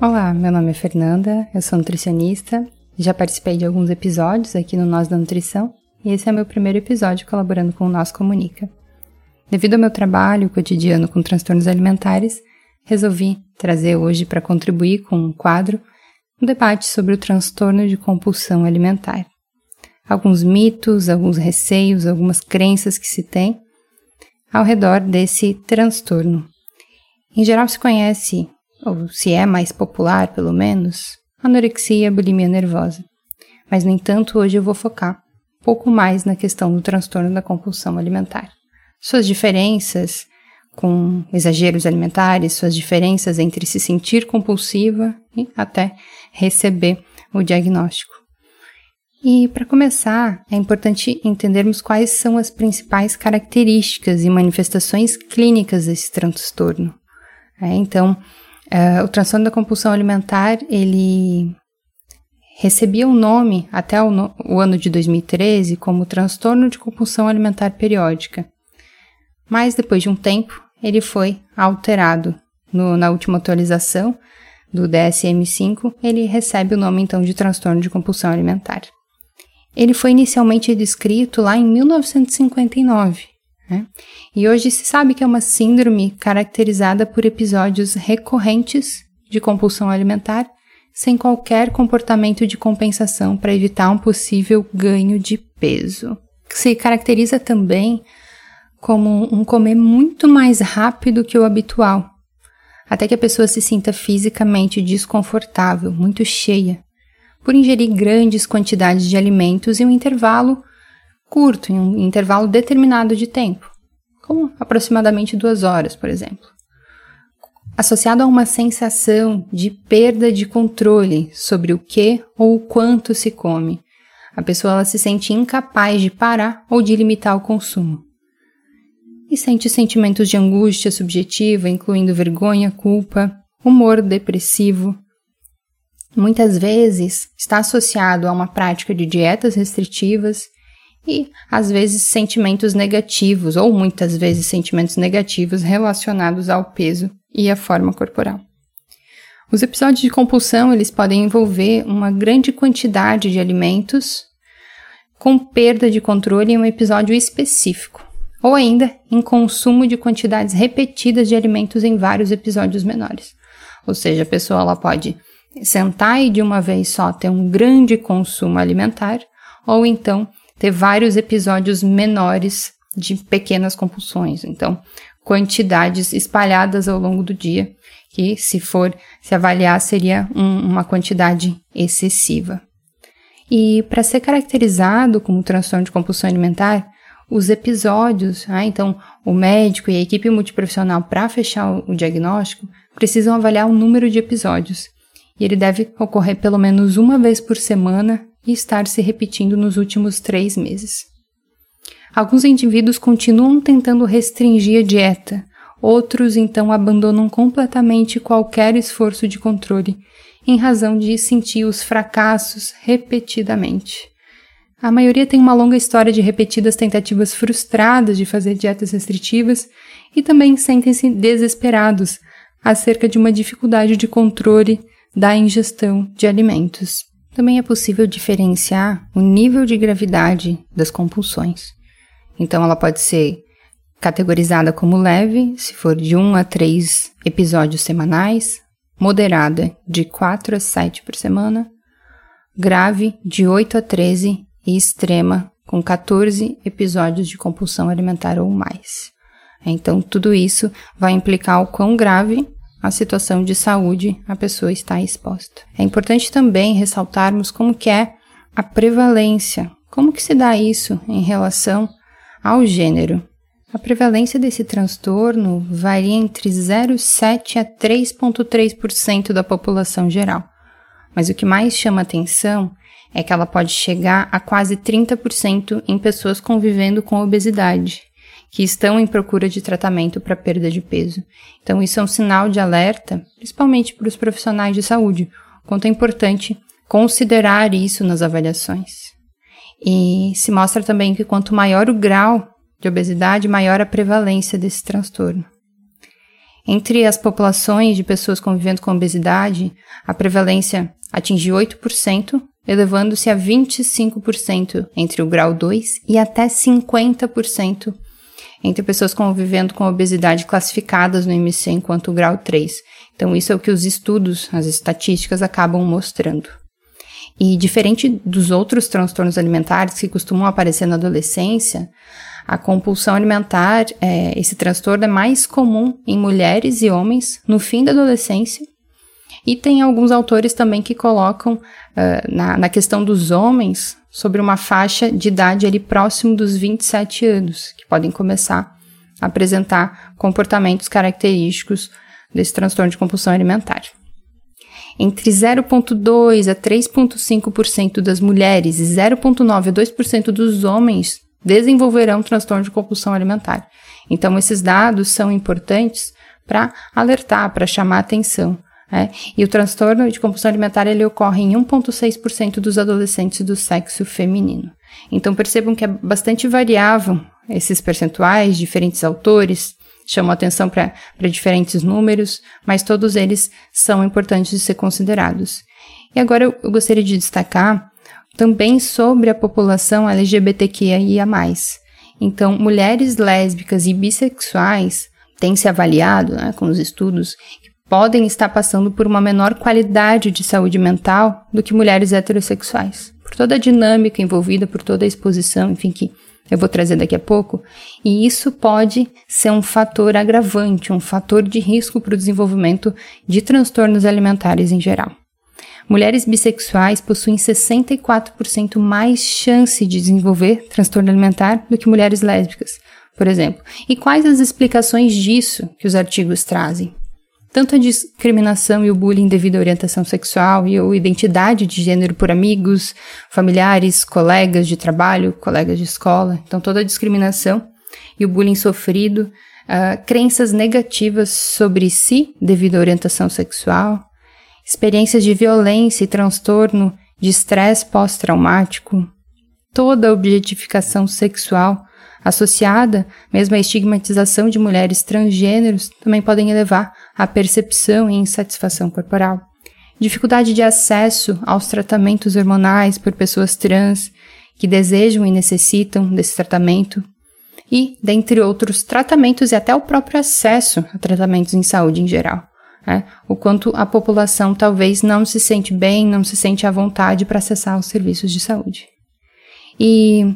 Olá, meu nome é Fernanda, eu sou nutricionista, já participei de alguns episódios aqui no Nós da Nutrição e esse é meu primeiro episódio colaborando com o Nós Comunica. Devido ao meu trabalho cotidiano com transtornos alimentares, resolvi trazer hoje para contribuir com um quadro um debate sobre o transtorno de compulsão alimentar. Alguns mitos, alguns receios, algumas crenças que se tem ao redor desse transtorno. Em geral se conhece ou se é mais popular pelo menos, anorexia e bulimia nervosa. Mas, no entanto, hoje eu vou focar um pouco mais na questão do transtorno da compulsão alimentar. Suas diferenças com exageros alimentares, suas diferenças entre se sentir compulsiva e até receber o diagnóstico. E para começar, é importante entendermos quais são as principais características e manifestações clínicas desse transtorno. É, então, Uh, o transtorno da compulsão alimentar, ele recebia o um nome até o, no, o, ano de 2013 como transtorno de compulsão alimentar periódica. Mas depois de um tempo, ele foi alterado. No, na última atualização do DSM-5, ele recebe o nome então de transtorno de compulsão alimentar. Ele foi inicialmente descrito lá em 1959 né? E hoje se sabe que é uma síndrome caracterizada por episódios recorrentes de compulsão alimentar, sem qualquer comportamento de compensação para evitar um possível ganho de peso. Se caracteriza também como um comer muito mais rápido que o habitual, até que a pessoa se sinta fisicamente desconfortável, muito cheia, por ingerir grandes quantidades de alimentos em um intervalo curto, em um intervalo determinado de tempo, como aproximadamente duas horas, por exemplo. Associado a uma sensação de perda de controle sobre o que ou o quanto se come, a pessoa se sente incapaz de parar ou de limitar o consumo. E sente sentimentos de angústia subjetiva, incluindo vergonha, culpa, humor depressivo. Muitas vezes está associado a uma prática de dietas restritivas e às vezes sentimentos negativos, ou muitas vezes sentimentos negativos relacionados ao peso e à forma corporal. Os episódios de compulsão, eles podem envolver uma grande quantidade de alimentos com perda de controle em um episódio específico, ou ainda em consumo de quantidades repetidas de alimentos em vários episódios menores. Ou seja, a pessoa ela pode sentar e de uma vez só ter um grande consumo alimentar, ou então ter vários episódios menores de pequenas compulsões. Então, quantidades espalhadas ao longo do dia, que se for se avaliar seria um, uma quantidade excessiva. E para ser caracterizado como transtorno de compulsão alimentar, os episódios, ah, então o médico e a equipe multiprofissional para fechar o, o diagnóstico precisam avaliar o número de episódios. E ele deve ocorrer pelo menos uma vez por semana e estar se repetindo nos últimos três meses. Alguns indivíduos continuam tentando restringir a dieta, outros então abandonam completamente qualquer esforço de controle, em razão de sentir os fracassos repetidamente. A maioria tem uma longa história de repetidas tentativas frustradas de fazer dietas restritivas e também sentem-se desesperados acerca de uma dificuldade de controle da ingestão de alimentos. Também é possível diferenciar o nível de gravidade das compulsões. Então, ela pode ser categorizada como leve, se for de 1 a 3 episódios semanais, moderada, de 4 a 7 por semana, grave, de 8 a 13 e extrema, com 14 episódios de compulsão alimentar ou mais. Então, tudo isso vai implicar o quão grave a situação de saúde a pessoa está exposta. É importante também ressaltarmos como que é a prevalência, como que se dá isso em relação ao gênero. A prevalência desse transtorno varia entre 0,7 a 3,3% da população geral. Mas o que mais chama atenção é que ela pode chegar a quase 30% em pessoas convivendo com obesidade, que estão em procura de tratamento para perda de peso. Então, isso é um sinal de alerta, principalmente para os profissionais de saúde, quanto é importante considerar isso nas avaliações. E se mostra também que quanto maior o grau de obesidade, maior a prevalência desse transtorno. Entre as populações de pessoas convivendo com obesidade, a prevalência atinge 8%, elevando-se a 25% entre o grau 2 e até 50% entre pessoas convivendo com obesidade classificadas no IMC enquanto grau 3. Então, isso é o que os estudos, as estatísticas acabam mostrando. E diferente dos outros transtornos alimentares que costumam aparecer na adolescência, a compulsão alimentar, é, esse transtorno é mais comum em mulheres e homens no fim da adolescência. E tem alguns autores também que colocam uh, na, na questão dos homens sobre uma faixa de idade ali próximo dos 27 anos, que podem começar a apresentar comportamentos característicos desse transtorno de compulsão alimentar. Entre 0,2% a 3,5% das mulheres e 0,9% a 2% dos homens desenvolverão transtorno de compulsão alimentar. Então, esses dados são importantes para alertar, para chamar atenção é, e o transtorno de compulsão alimentar ele ocorre em 1,6% dos adolescentes do sexo feminino. Então percebam que é bastante variável esses percentuais, diferentes autores chamam atenção para diferentes números, mas todos eles são importantes de ser considerados. E agora eu, eu gostaria de destacar também sobre a população LGBTQIA. Então, mulheres lésbicas e bissexuais têm se avaliado, né, com os estudos, podem estar passando por uma menor qualidade de saúde mental do que mulheres heterossexuais. Por toda a dinâmica envolvida, por toda a exposição, enfim, que eu vou trazer daqui a pouco, e isso pode ser um fator agravante, um fator de risco para o desenvolvimento de transtornos alimentares em geral. Mulheres bissexuais possuem 64% mais chance de desenvolver transtorno alimentar do que mulheres lésbicas, por exemplo. E quais as explicações disso que os artigos trazem? Tanto a discriminação e o bullying devido à orientação sexual e ou identidade de gênero por amigos, familiares, colegas de trabalho, colegas de escola. Então, toda a discriminação e o bullying sofrido, uh, crenças negativas sobre si devido à orientação sexual, experiências de violência e transtorno de estresse pós-traumático, toda a objetificação sexual associada mesmo à estigmatização de mulheres transgêneros, também podem levar à percepção e insatisfação corporal. Dificuldade de acesso aos tratamentos hormonais por pessoas trans que desejam e necessitam desse tratamento, e, dentre outros tratamentos e até o próprio acesso a tratamentos em saúde em geral. Né? O quanto a população talvez não se sente bem, não se sente à vontade para acessar os serviços de saúde. E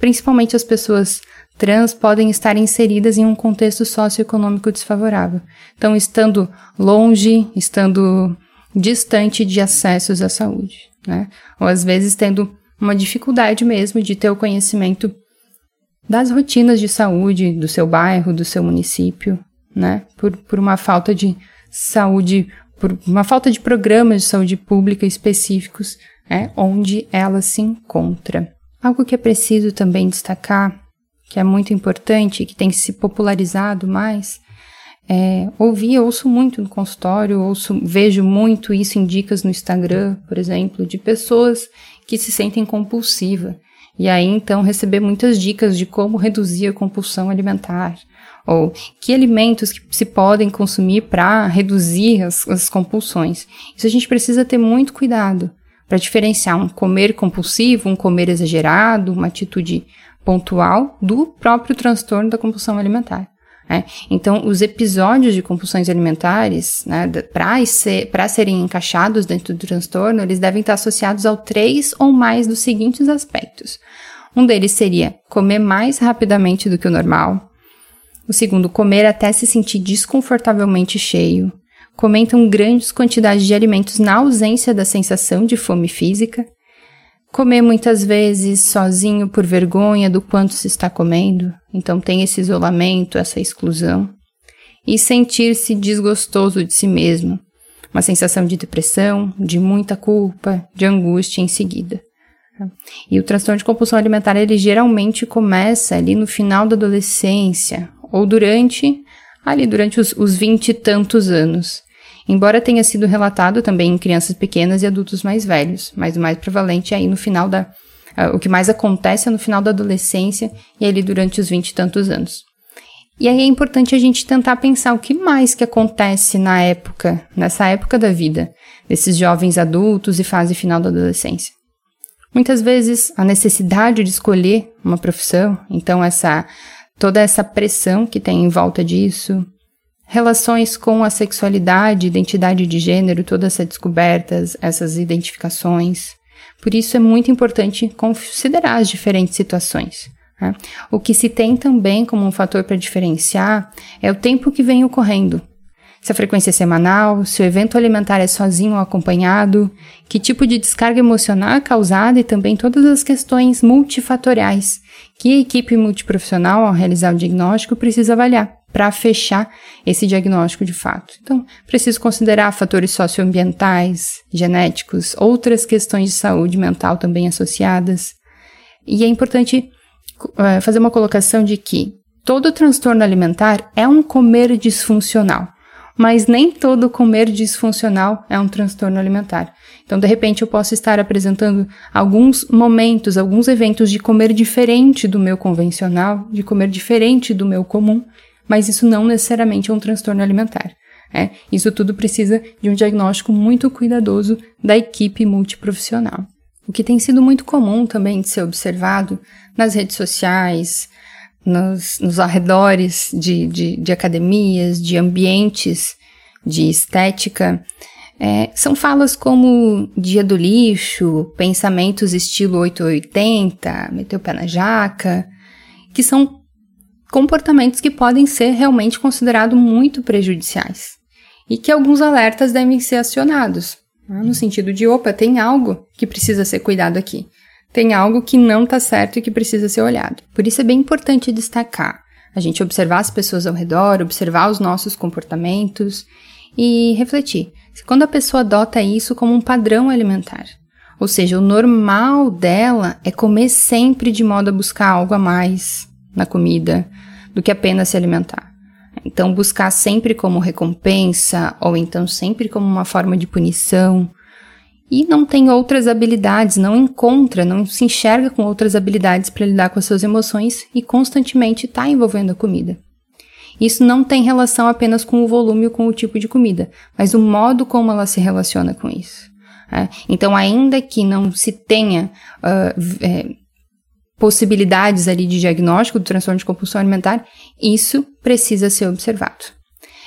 principalmente as pessoas trans podem estar inseridas em um contexto socioeconômico desfavorável. Então, estando longe, estando distante de acessos à saúde, né? Ou às vezes tendo uma dificuldade mesmo de ter o conhecimento das rotinas de saúde do seu bairro, do seu município, né? Por, por uma falta de saúde, por uma falta de programas de saúde pública específicos, né? onde ela se encontra. Algo que é preciso também destacar, que é muito importante, que tem se popularizado mais, é, ouvi, ouço muito no consultório, ouço, vejo muito isso em dicas no Instagram, por exemplo, de pessoas que se sentem compulsiva. E aí, então, receber muitas dicas de como reduzir a compulsão alimentar, ou que alimentos que se podem consumir para reduzir as, as compulsões. Isso a gente precisa ter muito cuidado, para diferenciar um comer compulsivo, um comer exagerado, uma atitude pontual do próprio transtorno da compulsão alimentar. Né? Então, os episódios de compulsões alimentares, né, para ser, serem encaixados dentro do transtorno, eles devem estar associados ao três ou mais dos seguintes aspectos. Um deles seria comer mais rapidamente do que o normal. O segundo, comer até se sentir desconfortavelmente cheio comentam grandes quantidades de alimentos na ausência da sensação de fome física, Comer muitas vezes sozinho por vergonha do quanto se está comendo, então tem esse isolamento, essa exclusão. E sentir-se desgostoso de si mesmo, uma sensação de depressão, de muita culpa, de angústia em seguida. E o transtorno de compulsão alimentar, ele geralmente começa ali no final da adolescência, ou durante, ali durante os, os vinte e tantos anos embora tenha sido relatado também em crianças pequenas e adultos mais velhos, mas o mais prevalente é aí no final da. Uh, o que mais acontece é no final da adolescência e ali durante os vinte e tantos anos. E aí é importante a gente tentar pensar o que mais que acontece na época, nessa época da vida, desses jovens adultos e fase final da adolescência. Muitas vezes a necessidade de escolher uma profissão, então essa toda essa pressão que tem em volta disso, relações com a sexualidade, identidade de gênero, todas essas descobertas, essas identificações. Por isso é muito importante considerar as diferentes situações. Né? O que se tem também como um fator para diferenciar é o tempo que vem ocorrendo. Se a frequência é semanal, se o evento alimentar é sozinho ou acompanhado, que tipo de descarga emocional é causada e também todas as questões multifatoriais que a equipe multiprofissional, ao realizar o diagnóstico, precisa avaliar para fechar esse diagnóstico de fato. Então, preciso considerar fatores socioambientais, genéticos, outras questões de saúde mental também associadas. E é importante uh, fazer uma colocação de que todo transtorno alimentar é um comer disfuncional, mas nem todo comer disfuncional é um transtorno alimentar. Então, de repente, eu posso estar apresentando alguns momentos, alguns eventos de comer diferente do meu convencional, de comer diferente do meu comum, mas isso não necessariamente é um transtorno alimentar. É, isso tudo precisa de um diagnóstico muito cuidadoso da equipe multiprofissional. O que tem sido muito comum também de ser observado nas redes sociais, nos, nos arredores de, de, de academias, de ambientes de estética, é, são falas como dia do lixo, pensamentos estilo 880, meter o pé na jaca, que são comportamentos que podem ser realmente considerados muito prejudiciais e que alguns alertas devem ser acionados, né? no sentido de, opa, tem algo que precisa ser cuidado aqui, tem algo que não está certo e que precisa ser olhado. Por isso é bem importante destacar a gente observar as pessoas ao redor, observar os nossos comportamentos e refletir se quando a pessoa adota isso como um padrão alimentar. Ou seja, o normal dela é comer sempre de modo a buscar algo a mais, na comida do que apenas se alimentar. Então, buscar sempre como recompensa ou então sempre como uma forma de punição. E não tem outras habilidades, não encontra, não se enxerga com outras habilidades para lidar com as suas emoções e constantemente está envolvendo a comida. Isso não tem relação apenas com o volume ou com o tipo de comida, mas o modo como ela se relaciona com isso. É? Então, ainda que não se tenha uh, é, possibilidades ali de diagnóstico do transtorno de compulsão alimentar, isso precisa ser observado.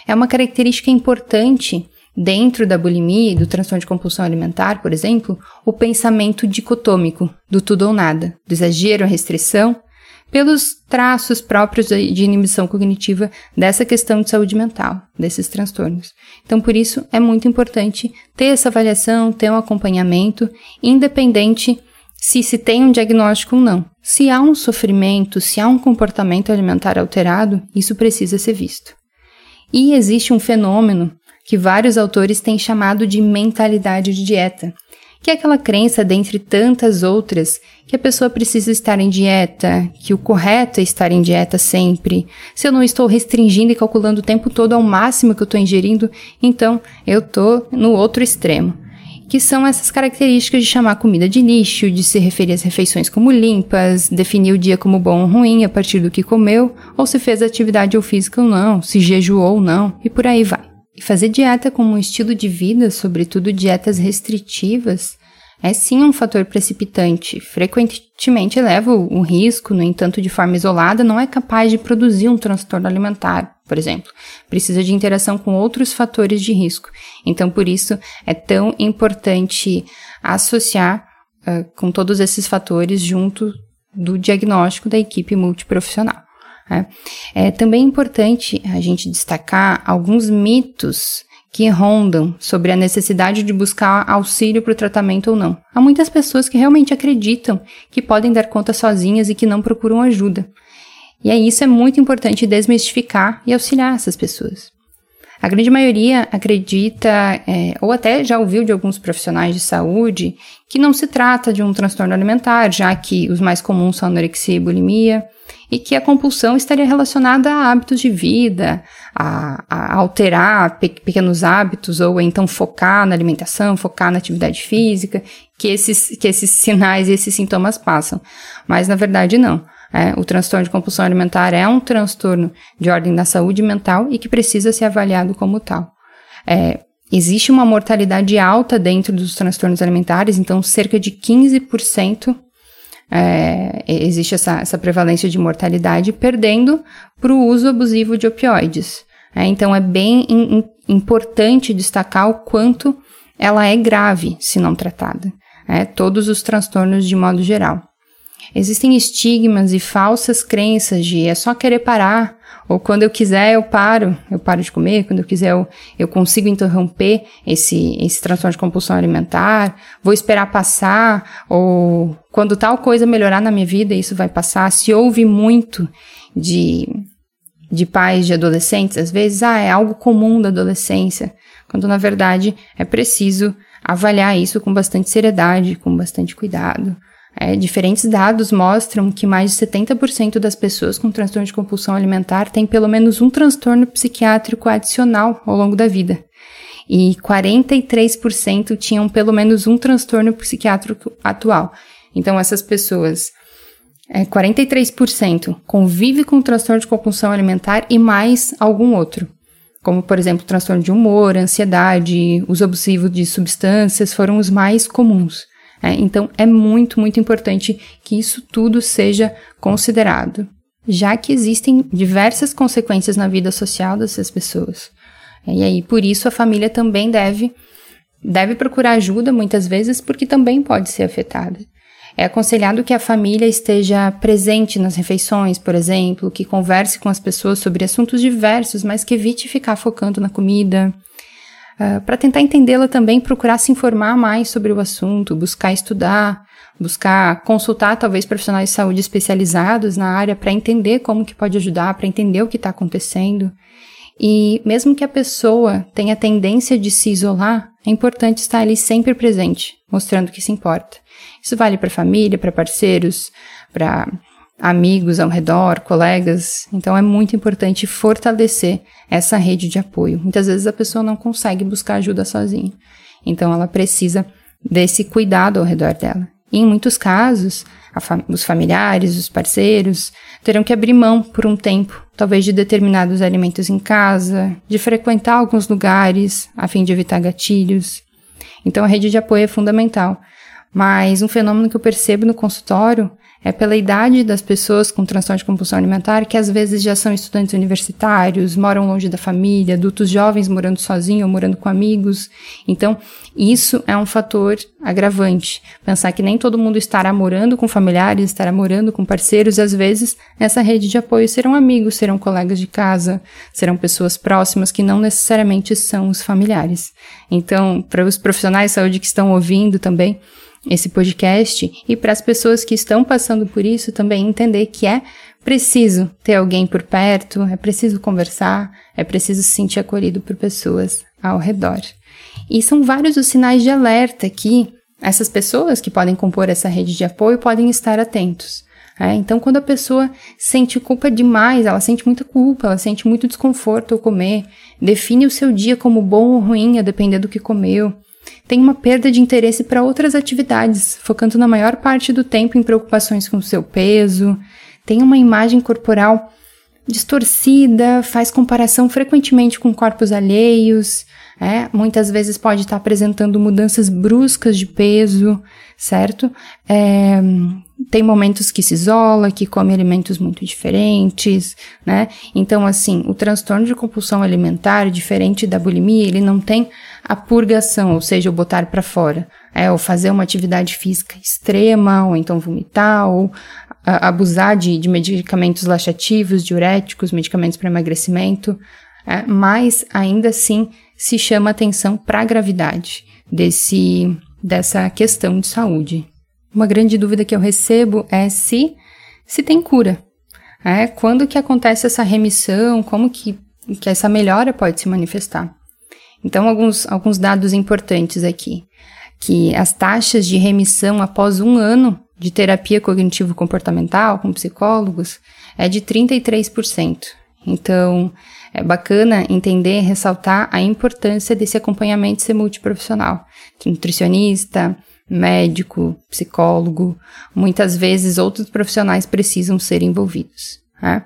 É uma característica importante dentro da bulimia e do transtorno de compulsão alimentar, por exemplo, o pensamento dicotômico do tudo ou nada, do exagero, a restrição, pelos traços próprios de inibição cognitiva dessa questão de saúde mental, desses transtornos. Então, por isso, é muito importante ter essa avaliação, ter um acompanhamento, independente se se tem um diagnóstico ou não. Se há um sofrimento, se há um comportamento alimentar alterado, isso precisa ser visto. E existe um fenômeno que vários autores têm chamado de mentalidade de dieta, que é aquela crença, dentre tantas outras, que a pessoa precisa estar em dieta, que o correto é estar em dieta sempre. Se eu não estou restringindo e calculando o tempo todo ao máximo que eu estou ingerindo, então eu estou no outro extremo que são essas características de chamar comida de lixo, de se referir às refeições como limpas, definir o dia como bom ou ruim a partir do que comeu, ou se fez atividade ou física ou não, se jejuou ou não, e por aí vai. E fazer dieta como um estilo de vida, sobretudo dietas restritivas, é sim um fator precipitante. Frequentemente eleva o risco, no entanto, de forma isolada, não é capaz de produzir um transtorno alimentar, por exemplo. Precisa de interação com outros fatores de risco. Então, por isso, é tão importante associar uh, com todos esses fatores junto do diagnóstico da equipe multiprofissional. Né? É também importante a gente destacar alguns mitos que rondam sobre a necessidade de buscar auxílio para o tratamento ou não. Há muitas pessoas que realmente acreditam que podem dar conta sozinhas e que não procuram ajuda. E aí isso é muito importante desmistificar e auxiliar essas pessoas. A grande maioria acredita, é, ou até já ouviu de alguns profissionais de saúde, que não se trata de um transtorno alimentar, já que os mais comuns são anorexia e bulimia, e que a compulsão estaria relacionada a hábitos de vida, a, a alterar pe pequenos hábitos, ou então focar na alimentação, focar na atividade física, que esses, que esses sinais e esses sintomas passam. Mas na verdade não. É, o transtorno de compulsão alimentar é um transtorno de ordem da saúde mental e que precisa ser avaliado como tal. É, existe uma mortalidade alta dentro dos transtornos alimentares, então cerca de 15% é, existe essa, essa prevalência de mortalidade, perdendo para o uso abusivo de opioides. É, então é bem in, importante destacar o quanto ela é grave se não tratada. É, todos os transtornos de modo geral. Existem estigmas e falsas crenças de é só querer parar, ou quando eu quiser eu paro, eu paro de comer, quando eu quiser eu, eu consigo interromper esse, esse transtorno de compulsão alimentar, vou esperar passar, ou quando tal coisa melhorar na minha vida, isso vai passar. Se ouve muito de, de pais de adolescentes, às vezes, ah, é algo comum da adolescência, quando na verdade é preciso avaliar isso com bastante seriedade, com bastante cuidado. É, diferentes dados mostram que mais de 70% das pessoas com transtorno de compulsão alimentar têm pelo menos um transtorno psiquiátrico adicional ao longo da vida. E 43% tinham pelo menos um transtorno psiquiátrico atual. Então, essas pessoas, é, 43% convive com transtorno de compulsão alimentar e mais algum outro. Como, por exemplo, transtorno de humor, ansiedade, uso abusivo de substâncias foram os mais comuns. É, então, é muito, muito importante que isso tudo seja considerado, já que existem diversas consequências na vida social dessas pessoas. E aí, por isso, a família também deve, deve procurar ajuda, muitas vezes, porque também pode ser afetada. É aconselhado que a família esteja presente nas refeições, por exemplo, que converse com as pessoas sobre assuntos diversos, mas que evite ficar focando na comida, Uh, ah, para tentar entendê-la também, procurar se informar mais sobre o assunto, buscar estudar, buscar consultar talvez profissionais de saúde especializados na área para entender como que pode ajudar, para entender o que está acontecendo. E mesmo que a pessoa tenha tendência de se isolar, é importante estar ali sempre presente, mostrando que se importa. Isso vale para família, para parceiros, para amigos ao redor, colegas. Então é muito importante fortalecer essa rede de apoio. Muitas vezes a pessoa não consegue buscar ajuda sozinha. Então ela precisa desse cuidado ao redor dela. E em muitos casos, os familiares, os parceiros, terão que abrir mão por um tempo, talvez de determinados alimentos em casa, de frequentar alguns lugares a fim de evitar gatilhos. Então a rede de apoio é fundamental. Mas um fenômeno que eu percebo no consultório é pela idade das pessoas com transtorno de compulsão alimentar, que às vezes já são estudantes universitários, moram longe da família, adultos jovens morando sozinhos ou morando com amigos. Então, isso é um fator agravante. Pensar que nem todo mundo estará morando com familiares, estará morando com parceiros, e às vezes essa rede de apoio serão amigos, serão colegas de casa, serão pessoas próximas que não necessariamente são os familiares. Então, para os profissionais de saúde que estão ouvindo também, esse podcast e para as pessoas que estão passando por isso também entender que é preciso ter alguém por perto, é preciso conversar, é preciso se sentir acolhido por pessoas ao redor. E são vários os sinais de alerta que essas pessoas que podem compor essa rede de apoio podem estar atentos. É, então, quando a pessoa sente culpa demais, ela sente muita culpa, ela sente muito desconforto ao comer, define o seu dia como bom ou ruim, a depender do que comeu, tem uma perda de interesse para outras atividades, focando na maior parte do tempo em preocupações com seu peso, tem uma imagem corporal distorcida, faz comparação frequentemente com corpos alheios, é, muitas vezes pode estar apresentando mudanças bruscas de peso, certo? É, tem momentos que se isola, que come alimentos muito diferentes, né? Então, assim, o transtorno de compulsão alimentar, diferente da bulimia, ele não tem a purgação, ou seja, o botar para fora, é, ou fazer uma atividade física extrema, ou então vomitar, ou a, abusar de, de medicamentos laxativos, diuréticos, medicamentos para emagrecimento, é, mas ainda assim se chama atenção para a gravidade desse, dessa questão de saúde. Uma grande dúvida que eu recebo é se, se tem cura. É, quando que acontece essa remissão, como que, que essa melhora pode se manifestar. Então, alguns, alguns dados importantes aqui. Que as taxas de remissão após um ano de terapia cognitivo-comportamental com psicólogos é de 33%. Então, é bacana entender ressaltar a importância desse acompanhamento ser multiprofissional. Nutricionista, médico, psicólogo, muitas vezes outros profissionais precisam ser envolvidos. Né?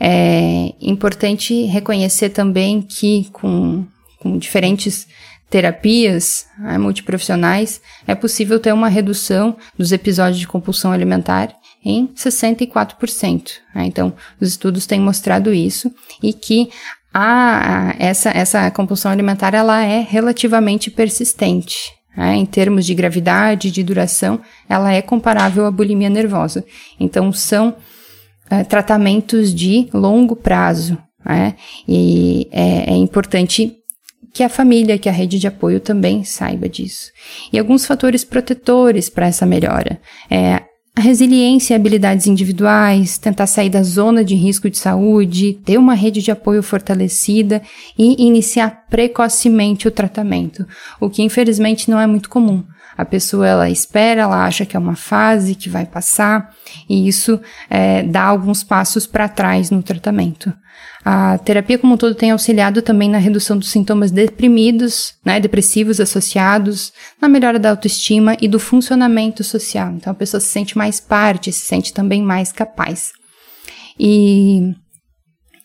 É importante reconhecer também que com, com diferentes terapias né, multiprofissionais é possível ter uma redução dos episódios de compulsão alimentar em 64%. Né? Então, os estudos têm mostrado isso e que a, essa, essa compulsão alimentar ela é relativamente persistente. Né? Em termos de gravidade, de duração, ela é comparável à bulimia nervosa. Então, são é, tratamentos de longo prazo. Né? E é, é importante que a família, que a rede de apoio também saiba disso. E alguns fatores protetores para essa melhora. É, a resiliência e habilidades individuais, tentar sair da zona de risco de saúde, ter uma rede de apoio fortalecida e iniciar precocemente o tratamento, o que infelizmente não é muito comum. A pessoa ela espera, ela acha que é uma fase que vai passar e isso é, dá alguns passos para trás no tratamento. A terapia como um todo tem auxiliado também na redução dos sintomas deprimidos, né, depressivos associados, na melhora da autoestima e do funcionamento social. Então a pessoa se sente mais parte, se sente também mais capaz. E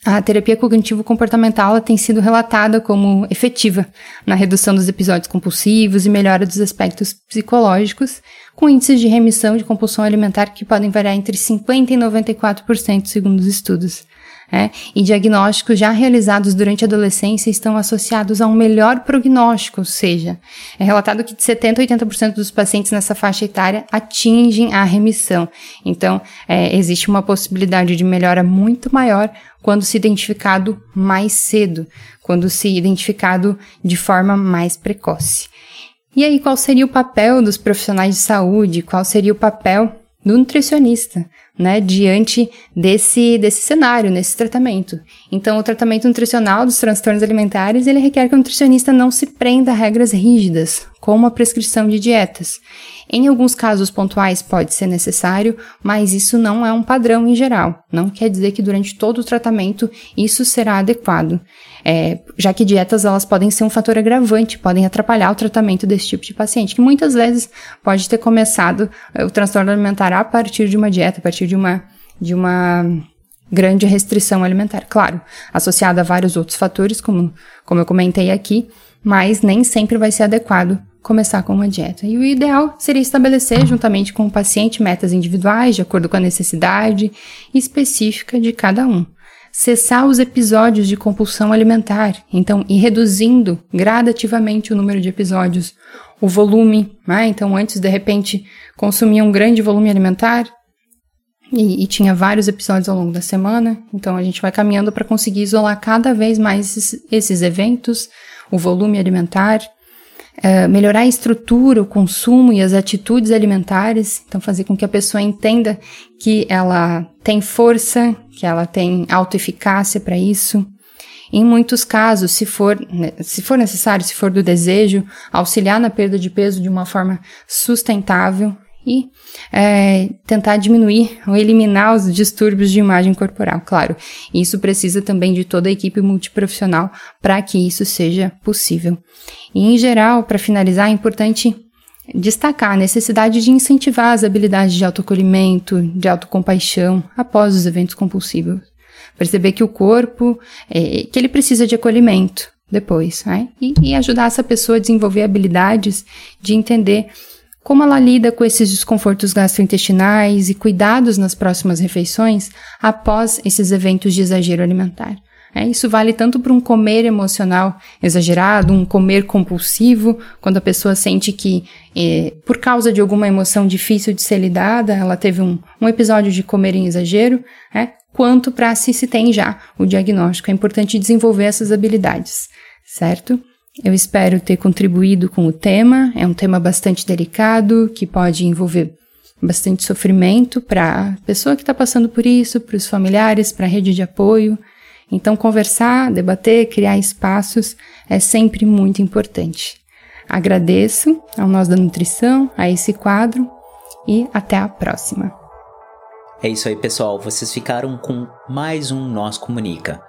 a terapia cognitivo-comportamental tem sido relatada como efetiva na redução dos episódios compulsivos e melhora dos aspectos psicológicos, com índices de remissão de compulsão alimentar que podem variar entre 50% e 94%, segundo os estudos. É, e diagnósticos já realizados durante a adolescência estão associados a um melhor prognóstico, ou seja, é relatado que de 70% a 80% dos pacientes nessa faixa etária atingem a remissão. Então, é, existe uma possibilidade de melhora muito maior quando se identificado mais cedo, quando se identificado de forma mais precoce. E aí, qual seria o papel dos profissionais de saúde? Qual seria o papel do nutricionista? né, diante desse, desse cenário, nesse tratamento. Então, o tratamento nutricional dos transtornos alimentares, ele requer que o nutricionista não se prenda a regras rígidas, como a prescrição de dietas. Em alguns casos pontuais pode ser necessário, mas isso não é um padrão em geral. Não quer dizer que durante todo o tratamento isso será adequado, é, já que dietas elas podem ser um fator agravante, podem atrapalhar o tratamento desse tipo de paciente, que muitas vezes pode ter começado é, o transtorno alimentar a partir de uma dieta, a partir de uma de uma grande restrição alimentar. Claro, associada a vários outros fatores, como, como eu comentei aqui, mas nem sempre vai ser adequado começar com uma dieta. E o ideal seria estabelecer, juntamente com o paciente, metas individuais, de acordo com a necessidade específica de cada um. Cessar os episódios de compulsão alimentar, então ir reduzindo gradativamente o número de episódios, o volume, né? então antes de repente consumia um grande volume alimentar, e, e, tinha vários episódios ao longo da semana, então a gente vai caminhando para conseguir isolar cada vez mais esses, esses eventos, o volume alimentar, uh, melhorar a estrutura, o consumo e as atitudes alimentares, então fazer com que a pessoa entenda que ela tem força, que ela tem autoeficácia para isso. Em muitos casos, se for, né, se for necessário, se for do desejo, auxiliar na perda de peso de uma forma sustentável e é, tentar diminuir ou eliminar os distúrbios de imagem corporal. Claro, isso precisa também de toda a equipe multiprofissional para que isso seja possível. E, em geral, para finalizar, é importante destacar a necessidade de incentivar as habilidades de autocolhimento, de autocompaixão após os eventos compulsivos. Perceber que o corpo, é, que ele precisa de acolhimento depois, né? e, e ajudar essa pessoa a desenvolver habilidades de entender como ela lida com esses desconfortos gastrointestinais e cuidados nas próximas refeições após esses eventos de exagero alimentar. É, isso vale tanto para um comer emocional exagerado, um comer compulsivo, quando a pessoa sente que, eh, por causa de alguma emoção difícil de ser lidada, ela teve um, um episódio de comer em exagero, é, quanto para se se tem já o diagnóstico. É importante desenvolver essas habilidades, certo? Eu espero ter contribuído com o tema. É um tema bastante delicado que pode envolver bastante sofrimento para a pessoa que está passando por isso, para os familiares, para a rede de apoio. Então, conversar, debater, criar espaços é sempre muito importante. Agradeço ao Nós da Nutrição, a esse quadro e até a próxima. É isso aí, pessoal. Vocês ficaram com mais um Nós Comunica.